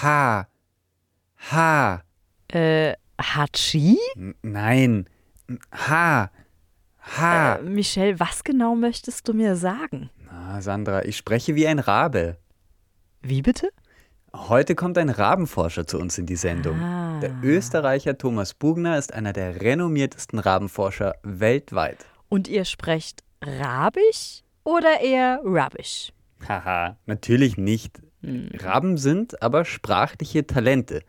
H. H. Äh, Hachi? N nein. H. H. Äh, Michelle, was genau möchtest du mir sagen? Na, Sandra, ich spreche wie ein Rabe. Wie bitte? Heute kommt ein Rabenforscher zu uns in die Sendung. Ah. Der Österreicher Thomas Bugner ist einer der renommiertesten Rabenforscher weltweit. Und ihr sprecht Rabisch oder eher Rubbish? Haha, natürlich nicht. Raben sind aber sprachliche Talente.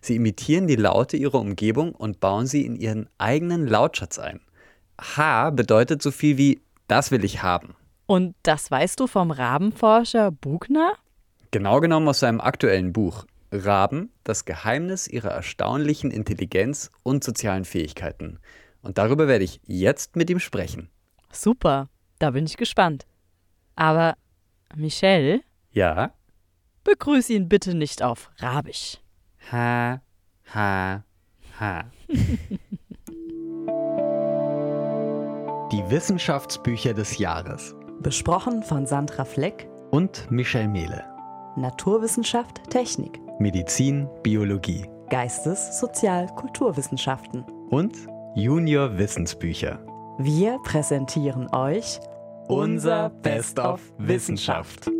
Sie imitieren die Laute ihrer Umgebung und bauen sie in ihren eigenen Lautschatz ein. H bedeutet so viel wie das will ich haben. Und das weißt du vom Rabenforscher Bugner? Genau genommen aus seinem aktuellen Buch Raben, das Geheimnis ihrer erstaunlichen Intelligenz und sozialen Fähigkeiten. Und darüber werde ich jetzt mit ihm sprechen. Super, da bin ich gespannt. Aber Michelle, Ja? Begrüß ihn bitte nicht auf Rabisch. H, H, H. Die Wissenschaftsbücher des Jahres Besprochen von Sandra Fleck, und Michel Mehle. Naturwissenschaft, Technik, Medizin, Biologie Geistes-, Sozial-, Kulturwissenschaften. und Junior Wissensbücher. Wir präsentieren euch Unser Best of Wissenschaft.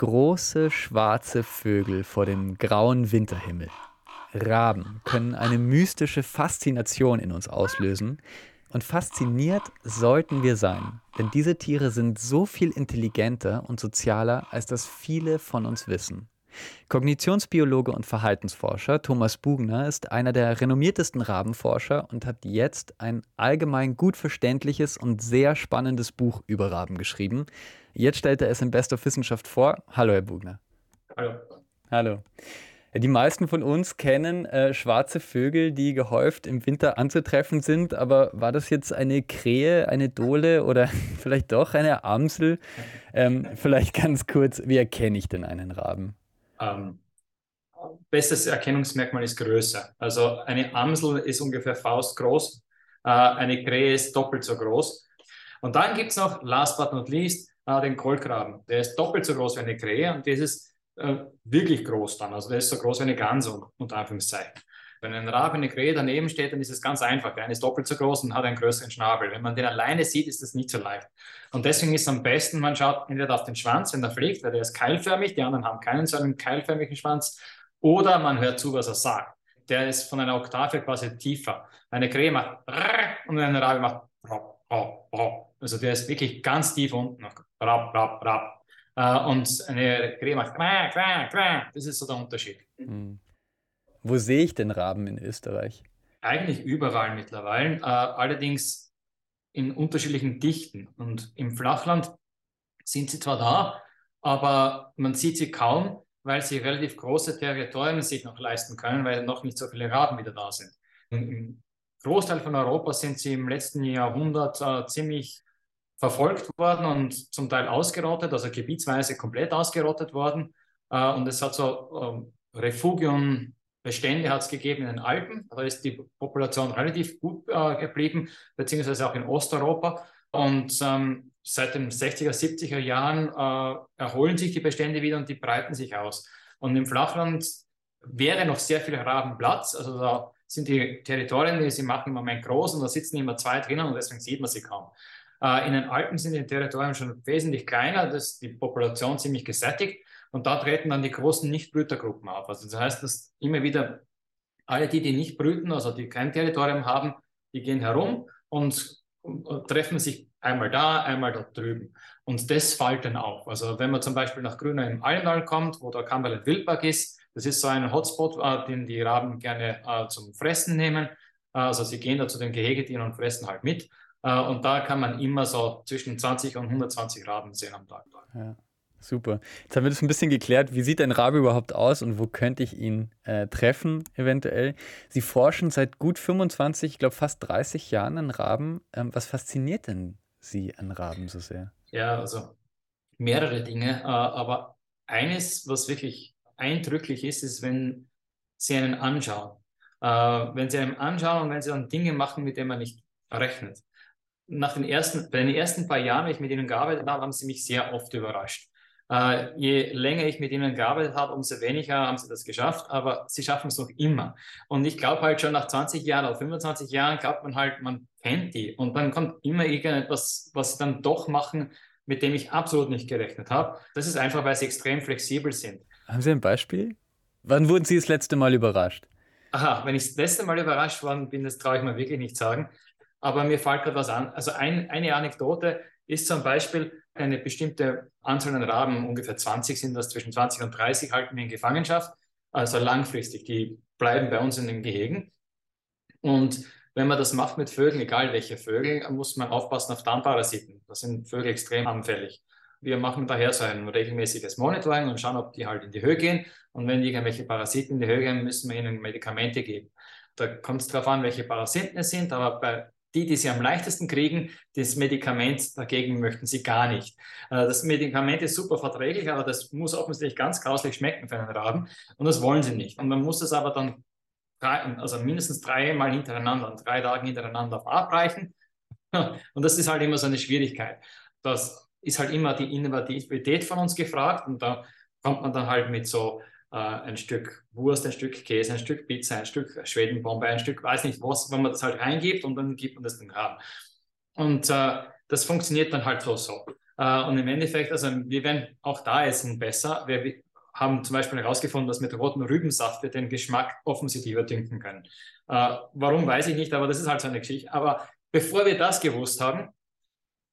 Große schwarze Vögel vor dem grauen Winterhimmel. Raben können eine mystische Faszination in uns auslösen. Und fasziniert sollten wir sein, denn diese Tiere sind so viel intelligenter und sozialer, als das viele von uns wissen. Kognitionsbiologe und Verhaltensforscher Thomas Bugner ist einer der renommiertesten Rabenforscher und hat jetzt ein allgemein gut verständliches und sehr spannendes Buch über Raben geschrieben. Jetzt stellt er es in Best of Wissenschaft vor. Hallo, Herr Bugner. Hallo. Hallo. Die meisten von uns kennen äh, schwarze Vögel, die gehäuft im Winter anzutreffen sind, aber war das jetzt eine Krähe, eine Dole oder vielleicht doch eine Amsel? Ähm, vielleicht ganz kurz, wie erkenne ich denn einen Raben? Ähm, bestes Erkennungsmerkmal ist Größe. Also eine Amsel ist ungefähr faustgroß, äh, eine Krähe ist doppelt so groß. Und dann gibt es noch, last but not least, äh, den Kohlkraben. Der ist doppelt so groß wie eine Krähe und das ist äh, wirklich groß dann. Also der ist so groß wie eine Gans, unter Anführungszeichen. Wenn ein Rabe, eine Krähe daneben steht, dann ist es ganz einfach. Der eine ist doppelt so groß und hat einen größeren Schnabel. Wenn man den alleine sieht, ist das nicht so leicht. Und deswegen ist es am besten, man schaut entweder auf den Schwanz, wenn er fliegt, weil der ist keilförmig, die anderen haben keinen so einen keilförmigen Schwanz, oder man hört zu, was er sagt. Der ist von einer Oktave quasi tiefer. Eine Krähe macht und eine Rabe macht also der ist wirklich ganz tief unten. Äh, Und eine Krähe macht das ist so der Unterschied. Hm. Wo sehe ich den Raben in Österreich? Eigentlich überall mittlerweile, äh, allerdings in unterschiedlichen Dichten. Und im Flachland sind sie zwar da, aber man sieht sie kaum, weil sie relativ große Territorien sich noch leisten können, weil noch nicht so viele Raben wieder da sind. Im Großteil von Europa sind sie im letzten Jahrhundert äh, ziemlich verfolgt worden und zum Teil ausgerottet, also gebietsweise komplett ausgerottet worden. Äh, und es hat so äh, Refugien, Bestände hat es gegeben in den Alpen. Da ist die Population relativ gut äh, geblieben, beziehungsweise auch in Osteuropa. Und ähm, seit den 60er, 70er Jahren äh, erholen sich die Bestände wieder und die breiten sich aus. Und im Flachland wäre noch sehr viel Rabenplatz. Also da sind die Territorien, die sie machen, im Moment groß und da sitzen immer zwei drinnen und deswegen sieht man sie kaum. Äh, in den Alpen sind die Territorien schon wesentlich kleiner, das ist die Population ziemlich gesättigt. Und da treten dann die großen Nichtbrütergruppen auf. Also das heißt, dass immer wieder alle die, die nicht brüten, also die kein Territorium haben, die gehen herum und, treffen sich einmal da, einmal da drüben. Und das fällt dann auf. Also wenn man zum Beispiel nach Grüner im Allendal kommt, wo der Cumberland Wildpark ist, das ist so ein Hotspot, äh, den die Raben gerne äh, zum Fressen nehmen. Also sie gehen da zu den Gehegetieren und fressen halt mit. Äh, und da kann man immer so zwischen 20 und 120 Raben sehen am Tag. Ja, super. Jetzt haben wir das ein bisschen geklärt. Wie sieht ein Rabe überhaupt aus und wo könnte ich ihn äh, treffen, eventuell? Sie forschen seit gut 25, ich glaube fast 30 Jahren an Raben. Ähm, was fasziniert denn Sie an Raben so sehr? Ja, also mehrere Dinge. Äh, aber eines, was wirklich eindrücklich ist, ist, wenn Sie einen anschauen. Äh, wenn Sie einen anschauen und wenn Sie dann Dinge machen, mit denen man nicht rechnet. nach den ersten, bei den ersten paar Jahren, wenn ich mit ihnen gearbeitet habe, haben sie mich sehr oft überrascht. Äh, je länger ich mit ihnen gearbeitet habe, umso weniger haben sie das geschafft, aber sie schaffen es noch immer. Und ich glaube halt schon nach 20 Jahren oder 25 Jahren glaubt man halt, man kennt die. Und dann kommt immer irgendetwas, was sie dann doch machen, mit dem ich absolut nicht gerechnet habe. Das ist einfach, weil sie extrem flexibel sind. Haben Sie ein Beispiel? Wann wurden Sie das letzte Mal überrascht? Aha, wenn ich das letzte Mal überrascht worden bin, das traue ich mir wirklich nicht sagen. Aber mir fällt gerade was an. Also ein, eine Anekdote ist zum Beispiel, eine bestimmte Anzahl an Raben, ungefähr 20 sind das, zwischen 20 und 30 halten wir in Gefangenschaft, also langfristig. Die bleiben bei uns in den Gehegen. Und wenn man das macht mit Vögeln, egal welche Vögel, muss man aufpassen auf Darmparasiten. Da sind Vögel extrem anfällig. Wir machen daher so ein regelmäßiges Monitoring und schauen, ob die halt in die Höhe gehen. Und wenn irgendwelche Parasiten in die Höhe gehen, müssen wir ihnen Medikamente geben. Da kommt es darauf an, welche Parasiten es sind, aber bei die, die sie am leichtesten kriegen, das Medikament dagegen möchten sie gar nicht. Äh, das Medikament ist super verträglich, aber das muss offensichtlich ganz grauslich schmecken für einen Raben und das wollen sie nicht. Und man muss es aber dann drei, also mindestens dreimal hintereinander, an drei Tagen hintereinander verabreichen. Und das ist halt immer so eine Schwierigkeit. Das ist halt immer die Innovativität von uns gefragt und da kommt man dann halt mit so äh, ein Stück Wurst, ein Stück Käse, ein Stück Pizza, ein Stück Schwedenbombe, ein Stück weiß nicht was, wenn man das halt reingibt und dann gibt man das den Raben. Und äh, das funktioniert dann halt so so. Äh, und im Endeffekt, also wir werden auch da essen besser. Wir haben zum Beispiel herausgefunden, dass mit rotem Rübensaft wir den Geschmack offensiver dünken können. Äh, warum weiß ich nicht, aber das ist halt so eine Geschichte. Aber bevor wir das gewusst haben,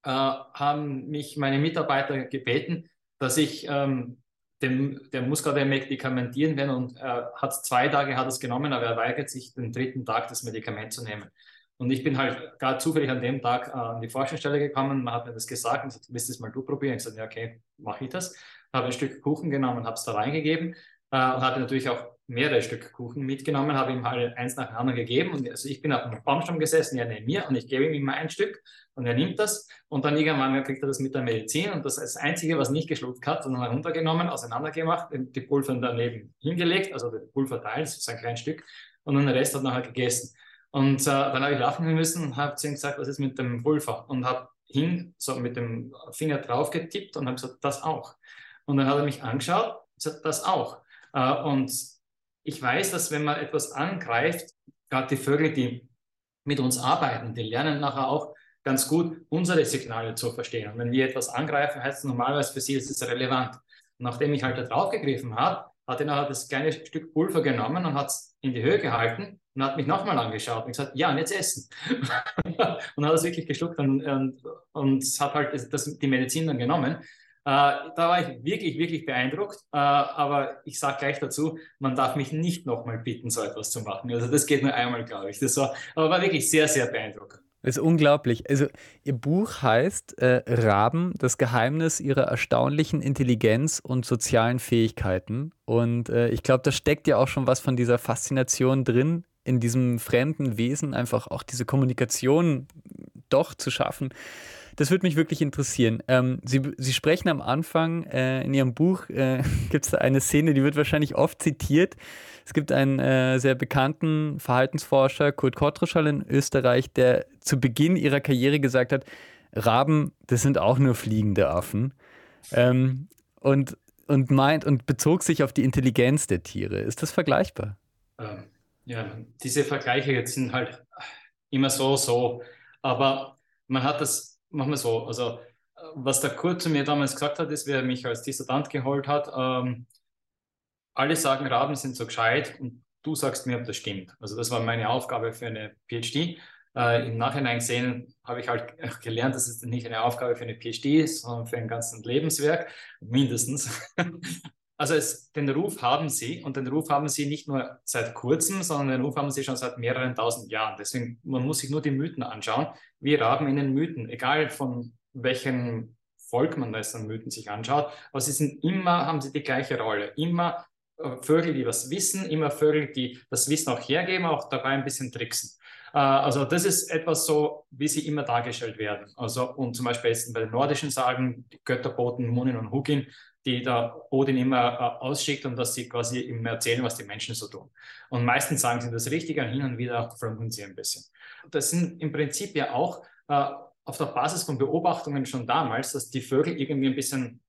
äh, haben mich meine Mitarbeiter gebeten, dass ich ähm, dem, der muss gerade medikamentieren werden und er hat zwei Tage hat es genommen, aber er weigert sich, den dritten Tag das Medikament zu nehmen. Und ich bin halt gerade zufällig an dem Tag äh, an die Forschungsstelle gekommen, man hat mir das gesagt und gesagt, willst du das mal du probieren? Ich gesagt, ja, okay, mache ich das. Habe ein Stück Kuchen genommen und habe es da reingegeben äh, und hatte natürlich auch mehrere Stück Kuchen mitgenommen, habe ihm halt eins nach dem anderen gegeben. Und also ich bin auf einem Baumstamm gesessen, er neben mir und ich gebe ihm immer ein Stück und er nimmt das und dann irgendwann kriegt er das mit der Medizin und das ist das Einzige, was nicht geschluckt hat, sondern heruntergenommen, auseinandergemacht, die Pulver daneben hingelegt, also der Pulverteil, das ist ein kleines Stück und dann den Rest hat nachher gegessen. Und äh, dann habe ich lachen müssen und habe zu ihm gesagt, was ist mit dem Pulver? Und habe hin, so mit dem Finger drauf getippt und habe gesagt, das auch. Und dann hat er mich angeschaut gesagt, das auch. Äh, und ich weiß, dass wenn man etwas angreift, gerade die Vögel, die mit uns arbeiten, die lernen nachher auch ganz gut, unsere Signale zu verstehen. Und wenn wir etwas angreifen, heißt es normalerweise für sie, es ist relevant. Und nachdem ich halt da drauf gegriffen habe, hat er nachher das kleine Stück Pulver genommen und hat es in die Höhe gehalten und hat mich nochmal angeschaut und gesagt, ja, und jetzt essen. und hat es wirklich geschluckt und, und, und hat halt das, die Medizin dann genommen. Äh, da war ich wirklich, wirklich beeindruckt. Äh, aber ich sage gleich dazu, man darf mich nicht nochmal bitten, so etwas zu machen. Also das geht nur einmal, glaube ich. Das war, aber war wirklich sehr, sehr beeindruckend. Das ist unglaublich. Also Ihr Buch heißt äh, Raben, das Geheimnis ihrer erstaunlichen Intelligenz und sozialen Fähigkeiten. Und äh, ich glaube, da steckt ja auch schon was von dieser Faszination drin, in diesem fremden Wesen einfach auch diese Kommunikation doch zu schaffen. Das würde mich wirklich interessieren. Ähm, Sie, Sie sprechen am Anfang äh, in Ihrem Buch, äh, gibt es da eine Szene, die wird wahrscheinlich oft zitiert. Es gibt einen äh, sehr bekannten Verhaltensforscher, Kurt Kottruschall in Österreich, der zu Beginn ihrer Karriere gesagt hat, Raben, das sind auch nur fliegende Affen. Ähm, und, und meint und bezog sich auf die Intelligenz der Tiere. Ist das vergleichbar? Ähm, ja, diese Vergleiche jetzt sind halt immer so, so. Aber man hat das machen wir so. Also, was der Kurt zu mir damals gesagt hat, ist, wie er mich als Dissertant geholt hat, ähm, alle sagen, Raben sind so gescheit und du sagst mir, ob das stimmt. Also das war meine Aufgabe für eine PhD. Äh, Im Nachhinein gesehen habe ich halt gelernt, dass es nicht eine Aufgabe für eine PhD ist, sondern für ein ganzes Lebenswerk, mindestens. Also es, den Ruf haben sie und den Ruf haben sie nicht nur seit kurzem, sondern den Ruf haben sie schon seit mehreren tausend Jahren. Deswegen, man muss sich nur die Mythen anschauen. Wir haben in den Mythen, egal von welchem Volk man das an Mythen sich anschaut, aber sie sind immer, haben sie die gleiche Rolle. Immer äh, Vögel, die was wissen, immer Vögel, die das Wissen auch hergeben, auch dabei ein bisschen tricksen. Äh, also das ist etwas so, wie sie immer dargestellt werden. Also und zum Beispiel jetzt bei den nordischen Sagen, die Götterboten Munin und Hugin, die der Odin immer äh, ausschickt und dass sie quasi ihm erzählen, was die Menschen so tun. Und meistens sagen sie das Richtige und hin und wieder fremden sie ein bisschen. Das sind im Prinzip ja auch äh, auf der Basis von Beobachtungen schon damals, dass die Vögel irgendwie ein bisschen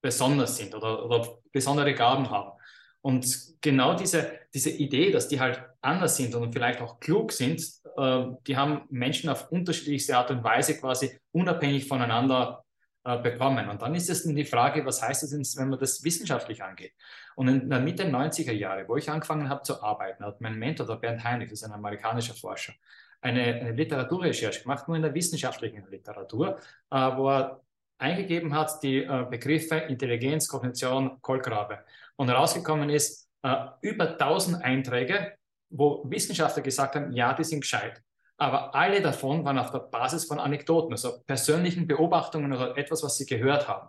besonders sind oder, oder besondere Gaben haben. Und genau diese, diese Idee, dass die halt anders sind und vielleicht auch klug sind, äh, die haben Menschen auf unterschiedlichste Art und Weise quasi unabhängig voneinander äh, bekommen. Und dann ist es die Frage, was heißt es, wenn man das wissenschaftlich angeht? Und in der Mitte der 90er Jahre, wo ich angefangen habe zu arbeiten, hat mein Mentor, der Bernd Heinrich, das ist ein amerikanischer Forscher, eine, eine Literaturrecherche gemacht, nur in der wissenschaftlichen Literatur, äh, wo er eingegeben hat die äh, Begriffe Intelligenz, Kognition, Kolkrabe. Und herausgekommen ist, äh, über 1000 Einträge, wo Wissenschaftler gesagt haben, ja, die sind gescheit. Aber alle davon waren auf der Basis von Anekdoten, also persönlichen Beobachtungen oder etwas, was sie gehört haben.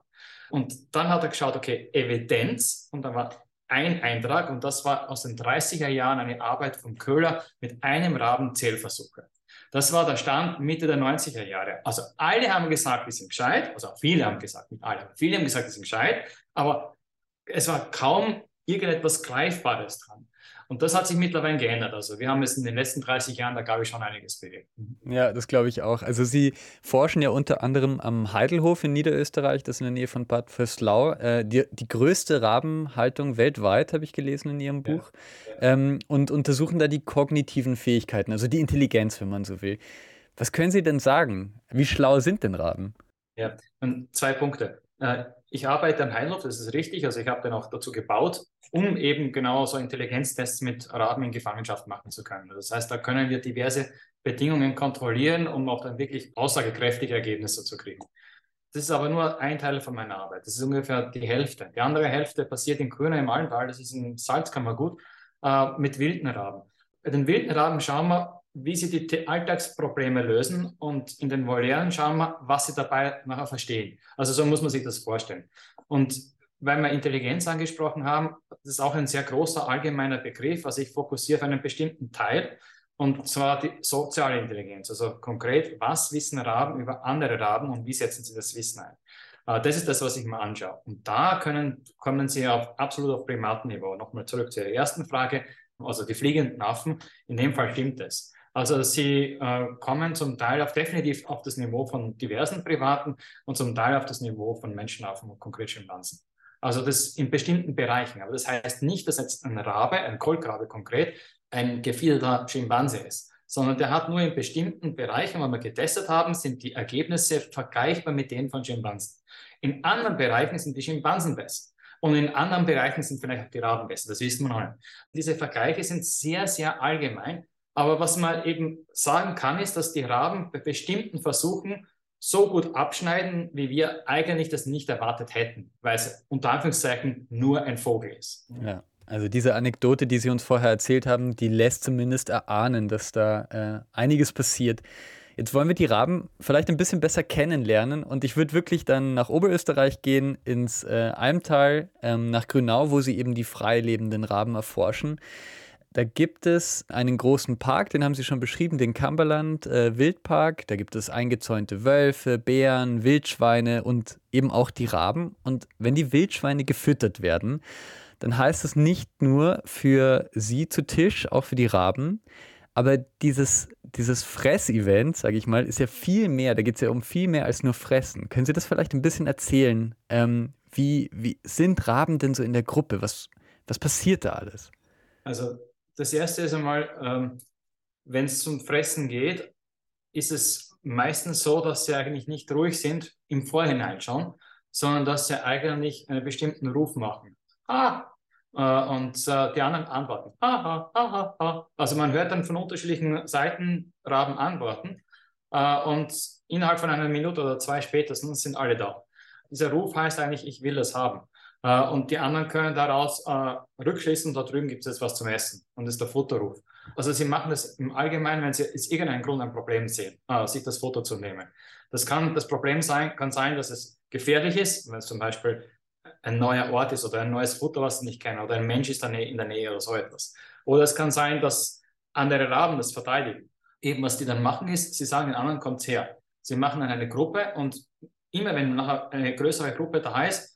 Und dann hat er geschaut, okay, Evidenz, und dann war ein Eintrag, und das war aus den 30er Jahren eine Arbeit von Köhler mit einem Raben Zählversuche. Das war der Stand Mitte der 90er Jahre. Also alle haben gesagt, die sind gescheit, also viele haben gesagt, nicht alle, viele haben gesagt, die sind gescheit, aber es war kaum irgendetwas Greifbares dran. Und das hat sich mittlerweile geändert. Also wir haben es in den letzten 30 Jahren, da glaube ich, schon einiges bewegt. Ja, das glaube ich auch. Also Sie forschen ja unter anderem am Heidelhof in Niederösterreich, das ist in der Nähe von Bad Vöslau. Äh, die, die größte Rabenhaltung weltweit, habe ich gelesen in Ihrem Buch. Ja. Ähm, und untersuchen da die kognitiven Fähigkeiten, also die Intelligenz, wenn man so will. Was können Sie denn sagen? Wie schlau sind denn Raben? Ja, und zwei Punkte. Äh, ich arbeite am Heinlof, das ist richtig. Also ich habe den auch dazu gebaut, um eben genau so Intelligenztests mit Raben in Gefangenschaft machen zu können. Das heißt, da können wir diverse Bedingungen kontrollieren, um auch dann wirklich aussagekräftige Ergebnisse zu kriegen. Das ist aber nur ein Teil von meiner Arbeit. Das ist ungefähr die Hälfte. Die andere Hälfte passiert in Grüner im Almtal, das ist ein Salzkammergut, äh, mit wilden Raben. Bei den wilden Raben schauen wir, wie sie die Alltagsprobleme lösen und in den Volieren schauen wir, was sie dabei nachher verstehen. Also so muss man sich das vorstellen. Und weil wir Intelligenz angesprochen haben, das ist auch ein sehr großer allgemeiner Begriff. Also ich fokussiere auf einen bestimmten Teil und zwar die soziale Intelligenz. Also konkret, was wissen Raben über andere Raben und wie setzen sie das Wissen ein? Äh, das ist das, was ich mir anschaue. Und da können, kommen Sie auf, absolut auf Primatenniveau. Nochmal zurück zur ersten Frage, also die fliegenden Affen. In dem Fall stimmt es. Also sie äh, kommen zum Teil auf definitiv auf das Niveau von diversen Privaten und zum Teil auf das Niveau von Menschenaffen und konkret Schimpansen. Also das in bestimmten Bereichen. Aber das heißt nicht, dass jetzt ein Rabe, ein Kolkrabe konkret, ein gefiederter Schimpanse ist, sondern der hat nur in bestimmten Bereichen, wo wir getestet haben, sind die Ergebnisse vergleichbar mit denen von Schimpansen. In anderen Bereichen sind die Schimpansen besser. Und in anderen Bereichen sind vielleicht auch die Raben besser. Das wissen wir noch nicht. Diese Vergleiche sind sehr, sehr allgemein aber was man eben sagen kann, ist, dass die Raben bei bestimmten Versuchen so gut abschneiden, wie wir eigentlich das nicht erwartet hätten, weil es unter Anführungszeichen nur ein Vogel ist. Ja. Also diese Anekdote, die Sie uns vorher erzählt haben, die lässt zumindest erahnen, dass da äh, einiges passiert. Jetzt wollen wir die Raben vielleicht ein bisschen besser kennenlernen und ich würde wirklich dann nach Oberösterreich gehen, ins äh, Almtal, ähm, nach Grünau, wo Sie eben die frei lebenden Raben erforschen. Da gibt es einen großen Park, den haben Sie schon beschrieben, den Cumberland äh, Wildpark. Da gibt es eingezäunte Wölfe, Bären, Wildschweine und eben auch die Raben. Und wenn die Wildschweine gefüttert werden, dann heißt es nicht nur für sie zu Tisch, auch für die Raben. Aber dieses, dieses Fressevent, sage ich mal, ist ja viel mehr. Da geht es ja um viel mehr als nur Fressen. Können Sie das vielleicht ein bisschen erzählen? Ähm, wie, wie sind Raben denn so in der Gruppe? Was, was passiert da alles? Also das erste ist einmal, ähm, wenn es zum Fressen geht, ist es meistens so, dass sie eigentlich nicht ruhig sind im Vorhinein schon, sondern dass sie eigentlich einen bestimmten Ruf machen. Ah! Äh, und äh, die anderen antworten. Ah, ah, ah, ah. Also man hört dann von unterschiedlichen Seiten Raben antworten. Äh, und innerhalb von einer Minute oder zwei spätestens sind alle da. Dieser Ruf heißt eigentlich, ich will das haben. Äh, und die anderen können daraus äh, rückschließen, da drüben gibt es jetzt was zum Essen. Und das ist der Fotoruf. Also sie machen das im Allgemeinen, wenn sie aus irgendeinem Grund ein Problem sehen, äh, sich das Foto zu nehmen. Das kann das Problem sein, kann sein, dass es gefährlich ist, wenn es zum Beispiel ein neuer Ort ist oder ein neues Foto, was sie nicht kennen, oder ein Mensch ist in der Nähe oder so etwas. Oder es kann sein, dass andere Raben das verteidigen. Eben, was die dann machen, ist, sie sagen den anderen, kommt her. Sie machen dann eine Gruppe und immer wenn nachher eine größere Gruppe da ist,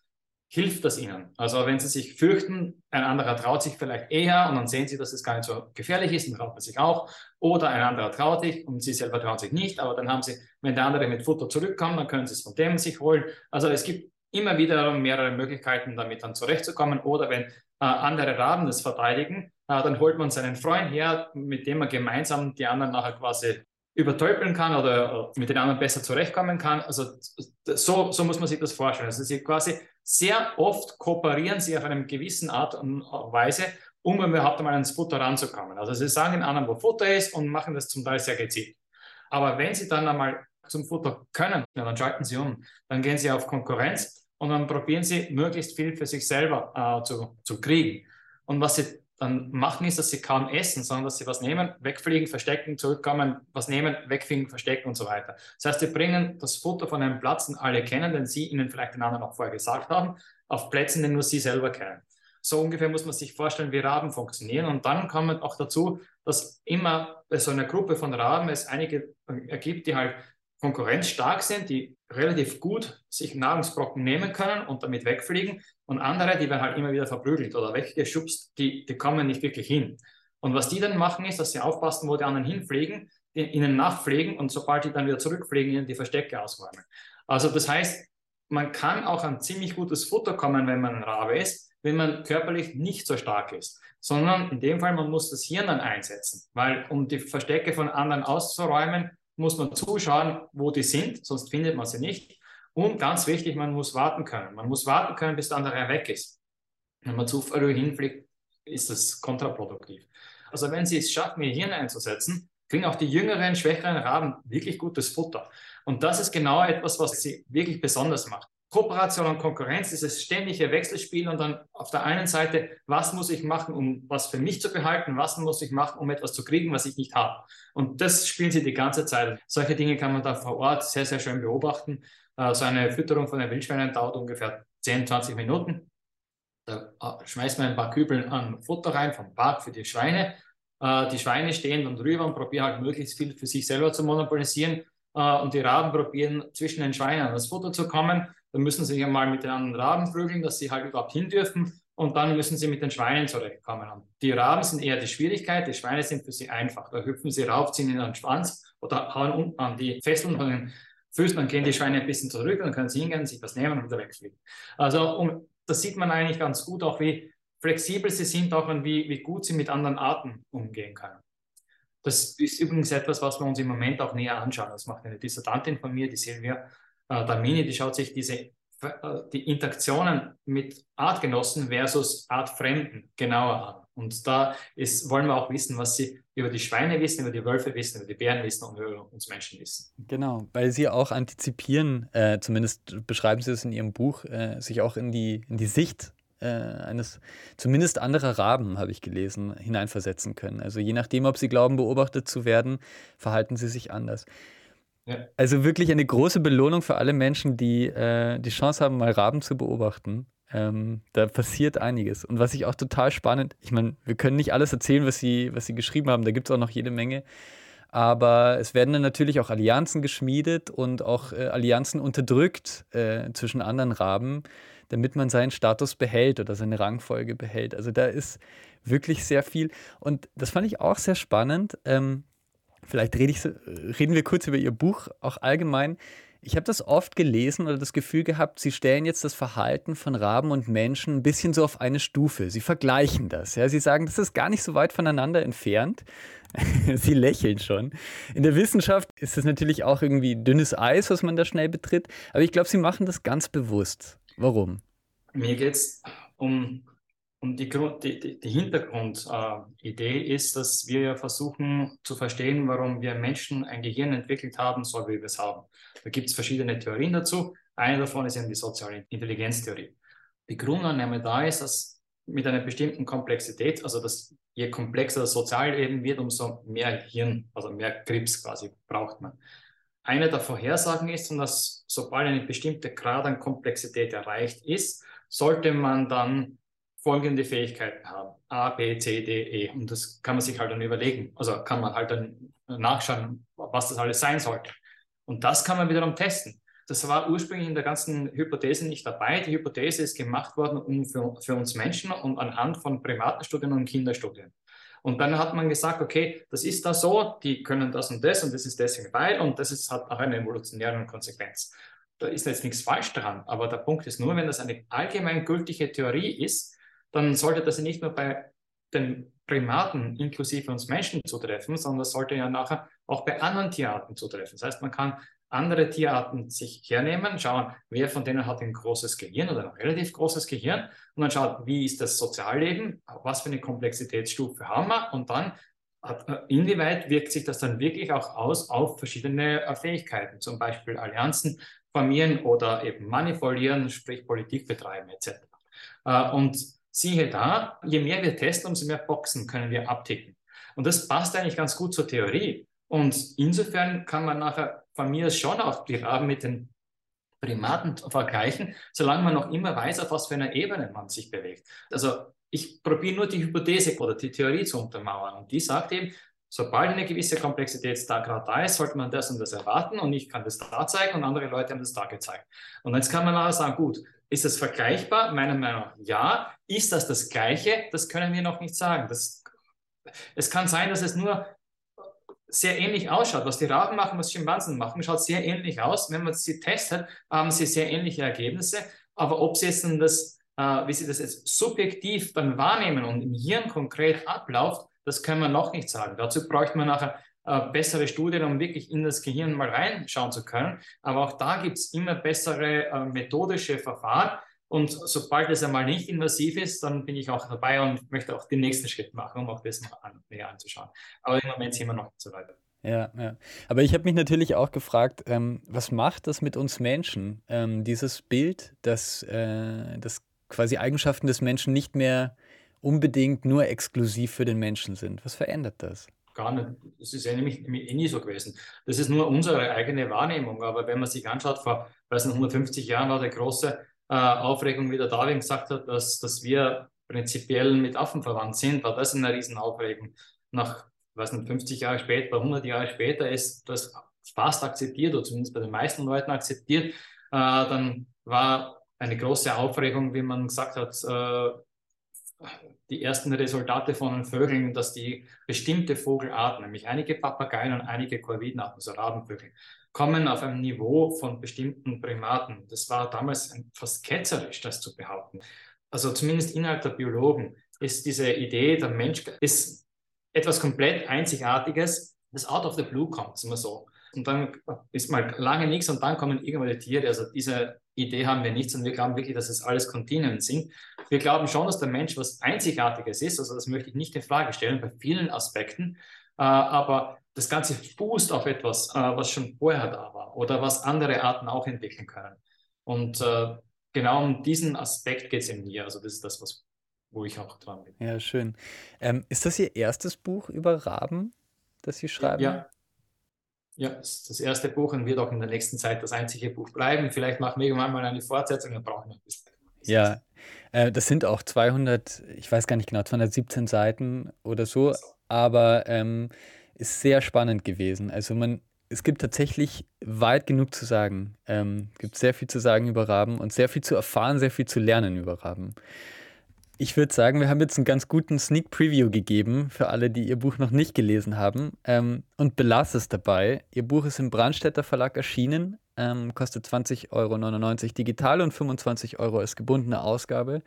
hilft das ihnen. Also wenn sie sich fürchten, ein anderer traut sich vielleicht eher und dann sehen sie, dass es gar nicht so gefährlich ist und traut man sich auch. Oder ein anderer traut sich und sie selber trauen sich nicht, aber dann haben sie, wenn der andere mit Futter zurückkommt, dann können sie es von dem sich holen. Also es gibt immer wieder mehrere Möglichkeiten, damit dann zurechtzukommen. Oder wenn äh, andere Raben das verteidigen, äh, dann holt man seinen Freund her, mit dem man gemeinsam die anderen nachher quasi übertölpeln kann oder mit den anderen besser zurechtkommen kann. Also so, so muss man sich das vorstellen. Also sie quasi sehr oft kooperieren sie auf eine gewisse Art und Weise, um überhaupt einmal ans Futter ranzukommen. Also sie sagen anderen, wo Futter ist und machen das zum Teil sehr gezielt. Aber wenn sie dann einmal zum Futter können, dann schalten sie um. Dann gehen sie auf Konkurrenz und dann probieren sie möglichst viel für sich selber äh, zu, zu kriegen. Und was sie dann machen ist, dass sie kaum essen, sondern dass sie was nehmen, wegfliegen, verstecken, zurückkommen, was nehmen, wegfliegen, verstecken und so weiter. Das heißt, sie bringen das Futter von einem Platz, den alle kennen, den sie ihnen vielleicht den anderen auch vorher gesagt haben, auf Plätzen, den nur sie selber kennen. So ungefähr muss man sich vorstellen, wie Raben funktionieren. Und dann kommt auch dazu, dass immer bei so einer Gruppe von Raben es einige ergibt, die halt konkurrenzstark sind, die relativ gut sich Nahrungsbrocken nehmen können und damit wegfliegen. Und andere, die werden halt immer wieder verprügelt oder weggeschubst, die, die kommen nicht wirklich hin. Und was die dann machen, ist, dass sie aufpassen, wo die anderen hinfliegen, die, ihnen nachfliegen und sobald die dann wieder zurückfliegen, ihnen die Verstecke ausräumen. Also das heißt, man kann auch an ziemlich gutes Futter kommen, wenn man ein Rabe ist, wenn man körperlich nicht so stark ist, sondern in dem Fall, man muss das Hirn dann einsetzen, weil um die Verstecke von anderen auszuräumen, muss man zuschauen, wo die sind, sonst findet man sie nicht. Und ganz wichtig, man muss warten können. Man muss warten können, bis der andere weg ist. Wenn man zu früh hinfliegt, ist das kontraproduktiv. Also wenn Sie es schaffen, Ihr Hirn einzusetzen, kriegen auch die jüngeren, schwächeren Raben wirklich gutes Futter. Und das ist genau etwas, was sie wirklich besonders macht. Kooperation und Konkurrenz, dieses ständige Wechselspiel und dann auf der einen Seite, was muss ich machen, um was für mich zu behalten, was muss ich machen, um etwas zu kriegen, was ich nicht habe. Und das spielen sie die ganze Zeit. Solche Dinge kann man da vor Ort sehr, sehr schön beobachten. Äh, so eine Fütterung von den Wildschweinen dauert ungefähr 10, 20 Minuten. Da äh, schmeißt man ein paar Kübeln an Futter rein vom Park für die Schweine. Äh, die Schweine stehen dann drüber und probieren halt möglichst viel für sich selber zu monopolisieren. Und die Raben probieren zwischen den Schweinen an das Futter zu kommen dann müssen sie einmal mit den anderen Raben prügeln, dass sie halt überhaupt hin dürfen. Und dann müssen sie mit den Schweinen zurechtkommen. Die Raben sind eher die Schwierigkeit, die Schweine sind für sie einfach. Da hüpfen sie rauf, ziehen in den Schwanz oder hauen unten an die Fesseln von den Füßen, dann gehen die Schweine ein bisschen zurück, dann können sie hingehen, sich was nehmen und wieder wegfliegen. Also um, das sieht man eigentlich ganz gut, auch wie flexibel sie sind, auch und wie, wie gut sie mit anderen Arten umgehen können. Das ist übrigens etwas, was wir uns im Moment auch näher anschauen. Das macht eine Dissertantin von mir, die Silvia äh, Damini, die schaut sich diese äh, die Interaktionen mit Artgenossen versus Artfremden genauer an. Und da ist, wollen wir auch wissen, was sie über die Schweine wissen, über die Wölfe wissen, über die Bären wissen und über uns Menschen wissen. Genau, weil sie auch antizipieren, äh, zumindest beschreiben sie es in ihrem Buch, äh, sich auch in die, in die Sicht äh, eines zumindest anderer Raben, habe ich gelesen, hineinversetzen können. Also je nachdem, ob sie glauben, beobachtet zu werden, verhalten sie sich anders. Also wirklich eine große Belohnung für alle Menschen, die äh, die Chance haben, mal Raben zu beobachten. Ähm, da passiert einiges. Und was ich auch total spannend, ich meine, wir können nicht alles erzählen, was sie, was sie geschrieben haben, da gibt es auch noch jede Menge. Aber es werden dann natürlich auch Allianzen geschmiedet und auch äh, Allianzen unterdrückt äh, zwischen anderen Raben, damit man seinen Status behält oder seine Rangfolge behält. Also da ist wirklich sehr viel. Und das fand ich auch sehr spannend. Ähm, Vielleicht rede ich, reden wir kurz über Ihr Buch, auch allgemein. Ich habe das oft gelesen oder das Gefühl gehabt, Sie stellen jetzt das Verhalten von Raben und Menschen ein bisschen so auf eine Stufe. Sie vergleichen das. Ja? Sie sagen, das ist gar nicht so weit voneinander entfernt. Sie lächeln schon. In der Wissenschaft ist es natürlich auch irgendwie dünnes Eis, was man da schnell betritt. Aber ich glaube, Sie machen das ganz bewusst. Warum? Mir geht es um und die, Grund, die, die, Hintergrundidee äh, ist, dass wir versuchen zu verstehen, warum wir Menschen ein Gehirn entwickelt haben, so wie wir es haben. Da gibt es verschiedene Theorien dazu. Eine davon ist eben die soziale Intelligenztheorie. Die Grundannahme da ist, dass mit einer bestimmten Komplexität, also dass je komplexer das Sozialleben wird, umso mehr Hirn, also mehr Grips quasi braucht man. Eine der Vorhersagen ist, dass sobald eine bestimmte Grad an Komplexität erreicht ist, sollte man dann folgende Fähigkeiten haben. A, B, C, D, E. Und das kann man sich halt dann überlegen. Also kann man halt dann nachschauen, was das alles sein sollte. Und das kann man wiederum testen. das war ursprünglich in der ganzen Hypothese nicht dabei. Die Hypothese ist gemacht worden um für, für uns Menschen und anhand von Primatenstudien und Kinderstudien. Und dann hat man gesagt, okay, das ist da so, die können das und das und das ist deswegen weil und das ist, hat auch eine evolutionäre Konsequenz. Da ist jetzt nichts falsch dran, aber der Punkt ist nur, wenn das eine allgemeingültige Theorie ist, dann sollte das nicht nur bei den Primaten inklusive uns Menschen zutreffen, sondern das sollte ja nachher auch bei anderen Tierarten zutreffen. Das heißt, man kann andere Tierarten sich hernehmen, schauen, wer von denen hat ein großes Gehirn oder ein relativ großes Gehirn und dann schaut, wie ist das Sozialleben, was für eine Komplexitätsstufe haben wir und dann äh, inwieweit wirkt sich das dann wirklich auch aus auf verschiedene äh, Fähigkeiten, zum Beispiel Allianzen formieren oder eben manipulieren, sprich Politik betreiben etc. Äh, und siehe da, je mehr wir testen, umso mehr Boxen können wir abticken. Und das passt eigentlich ganz gut zur Theorie. Und insofern kann man nachher von mir schon auch die Raben mit den Primaten vergleichen, solange man noch immer weiß, auf was für einer Ebene man sich bewegt. Also ich probiere nur die Hypothese oder die Theorie zu untermauern. Und die sagt eben, sobald eine gewisse Komplexitätsgrad da ist, sollte man das und das erwarten und ich kann das da zeigen und andere Leute haben das da gezeigt. Und jetzt kann man nachher sagen, gut, ist das vergleichbar? Meiner Meinung nach ja. Ist das das Gleiche? Das können wir noch nicht sagen. Das, es kann sein, dass es nur sehr ähnlich ausschaut. Was die Raben machen, was Schimpansen machen, schaut sehr ähnlich aus. Wenn man sie testet, haben sie sehr ähnliche Ergebnisse. Aber ob sie jetzt das, äh, wie sie das jetzt subjektiv dann wahrnehmen und im Hirn konkret abläuft, das können wir noch nicht sagen. Dazu bräuchte man nachher äh, bessere Studien, um wirklich in das Gehirn mal reinschauen zu können. Aber auch da gibt es immer bessere äh, methodische Verfahren. Und sobald es einmal nicht invasiv ist, dann bin ich auch dabei und möchte auch den nächsten Schritt machen, um auch das mal an, näher anzuschauen. Aber im Moment sind wir noch so weit. Ja, ja. Aber ich habe mich natürlich auch gefragt, ähm, was macht das mit uns Menschen? Ähm, dieses Bild, dass, äh, dass quasi Eigenschaften des Menschen nicht mehr unbedingt nur exklusiv für den Menschen sind. Was verändert das? Gar nicht. Das ist ja nämlich eh nie so gewesen. Das ist nur unsere eigene Wahrnehmung. Aber wenn man sich anschaut, vor weiß nicht, 150 Jahren war der große äh, Aufregung, wie der Darwin gesagt hat, dass, dass wir prinzipiell mit Affen verwandt sind, war das eine Riesenaufregung. Nach, weiß nicht, 50 Jahre später, 100 Jahre später ist das fast akzeptiert, oder zumindest bei den meisten Leuten akzeptiert. Äh, dann war eine große Aufregung, wie man gesagt hat, äh, die ersten Resultate von den Vögeln, dass die bestimmte Vogelarten, nämlich einige Papageien und einige Korvidenarten, also Rabenvögel, kommen auf einem Niveau von bestimmten Primaten. Das war damals fast ketzerisch, das zu behaupten. Also zumindest innerhalb der Biologen ist diese Idee, der Mensch ist etwas komplett Einzigartiges, das out of the blue kommt, immer so. Und dann ist mal lange nichts und dann kommen irgendwelche Tiere. Also diese Idee haben wir nicht, sondern wir glauben wirklich, dass es alles Kontinenten sind. Wir glauben schon, dass der Mensch was Einzigartiges ist. Also das möchte ich nicht in Frage stellen bei vielen Aspekten. Äh, aber das Ganze fußt auf etwas, äh, was schon vorher da war oder was andere Arten auch entwickeln können. Und äh, genau um diesen Aspekt geht es in mir. Also das ist das, was, wo ich auch dran bin. Ja, schön. Ähm, ist das Ihr erstes Buch über Raben, das Sie schreiben? Ja. Ja, das ist das erste Buch und wird auch in der nächsten Zeit das einzige Buch bleiben. Vielleicht machen wir irgendwann mal eine Fortsetzung, dann brauchen wir ein bisschen. Ja, äh, das sind auch 200, ich weiß gar nicht genau, 217 Seiten oder so, aber ähm, ist sehr spannend gewesen. Also man, es gibt tatsächlich weit genug zu sagen. Ähm, gibt sehr viel zu sagen über Raben und sehr viel zu erfahren, sehr viel zu lernen über Raben. Ich würde sagen, wir haben jetzt einen ganz guten Sneak Preview gegeben für alle, die ihr Buch noch nicht gelesen haben. Ähm, und belasse es dabei. Ihr Buch ist im Brandstätter Verlag erschienen, ähm, kostet 20,99 Euro digital und 25 Euro als gebundene Ausgabe.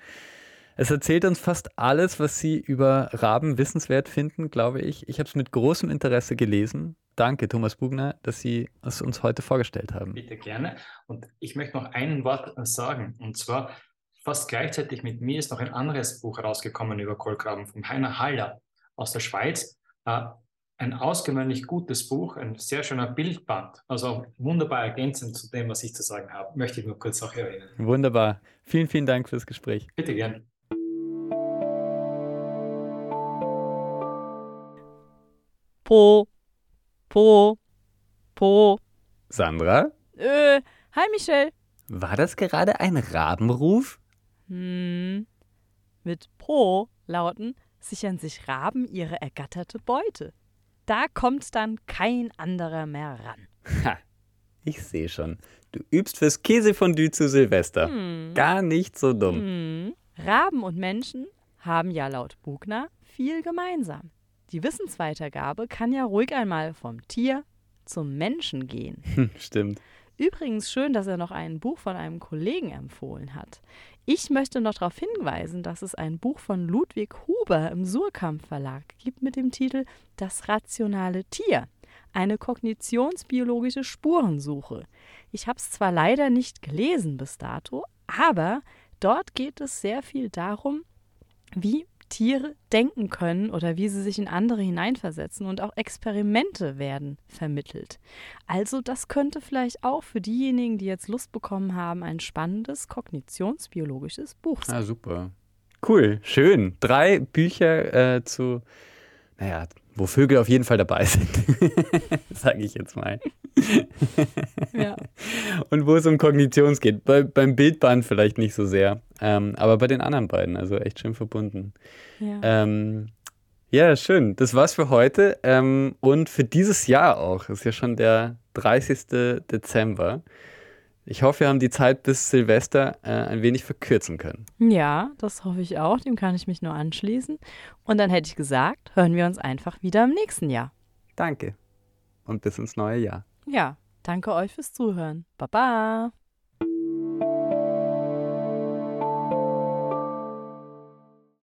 Es erzählt uns fast alles, was Sie über Raben wissenswert finden, glaube ich. Ich habe es mit großem Interesse gelesen. Danke, Thomas Bugner, dass Sie es uns heute vorgestellt haben. Bitte gerne. Und ich möchte noch ein Wort sagen. Und zwar, fast gleichzeitig mit mir ist noch ein anderes Buch rausgekommen über Kohlgraben von Heiner Haller aus der Schweiz. Ein ausgewöhnlich gutes Buch, ein sehr schöner Bildband, also wunderbar ergänzend zu dem, was ich zu sagen habe. Möchte ich nur kurz auch erwähnen. Wunderbar. Vielen, vielen Dank fürs Gespräch. Bitte gern. Po, Po, Po. Sandra? Äh, hi Michelle. War das gerade ein Rabenruf? Hm. Mit Po lauten sichern sich Raben ihre ergatterte Beute. Da kommt dann kein anderer mehr ran. Ha. Ich sehe schon. Du übst fürs Käsefondue zu Silvester. Hm. Gar nicht so dumm. Hm. Raben und Menschen haben ja laut Bugner viel gemeinsam. Die Wissensweitergabe kann ja ruhig einmal vom Tier zum Menschen gehen. Stimmt. Übrigens schön, dass er noch ein Buch von einem Kollegen empfohlen hat. Ich möchte noch darauf hinweisen, dass es ein Buch von Ludwig Huber im Surkamp Verlag gibt mit dem Titel Das rationale Tier. Eine kognitionsbiologische Spurensuche. Ich habe es zwar leider nicht gelesen bis dato, aber dort geht es sehr viel darum, wie Tiere denken können oder wie sie sich in andere hineinversetzen und auch Experimente werden vermittelt. Also das könnte vielleicht auch für diejenigen, die jetzt Lust bekommen haben, ein spannendes kognitionsbiologisches Buch sein. Ah, super. Cool, schön. Drei Bücher äh, zu, naja, wo Vögel auf jeden Fall dabei sind, sage ich jetzt mal. Ja. Und wo es um Kognitions geht. Bei, beim Bildband vielleicht nicht so sehr, ähm, aber bei den anderen beiden, also echt schön verbunden. Ja. Ähm, ja, schön. Das war's für heute ähm, und für dieses Jahr auch. Ist ja schon der 30. Dezember. Ich hoffe, wir haben die Zeit bis Silvester äh, ein wenig verkürzen können. Ja, das hoffe ich auch. Dem kann ich mich nur anschließen. Und dann hätte ich gesagt, hören wir uns einfach wieder im nächsten Jahr. Danke und bis ins neue Jahr. Ja, danke euch fürs Zuhören. Baba.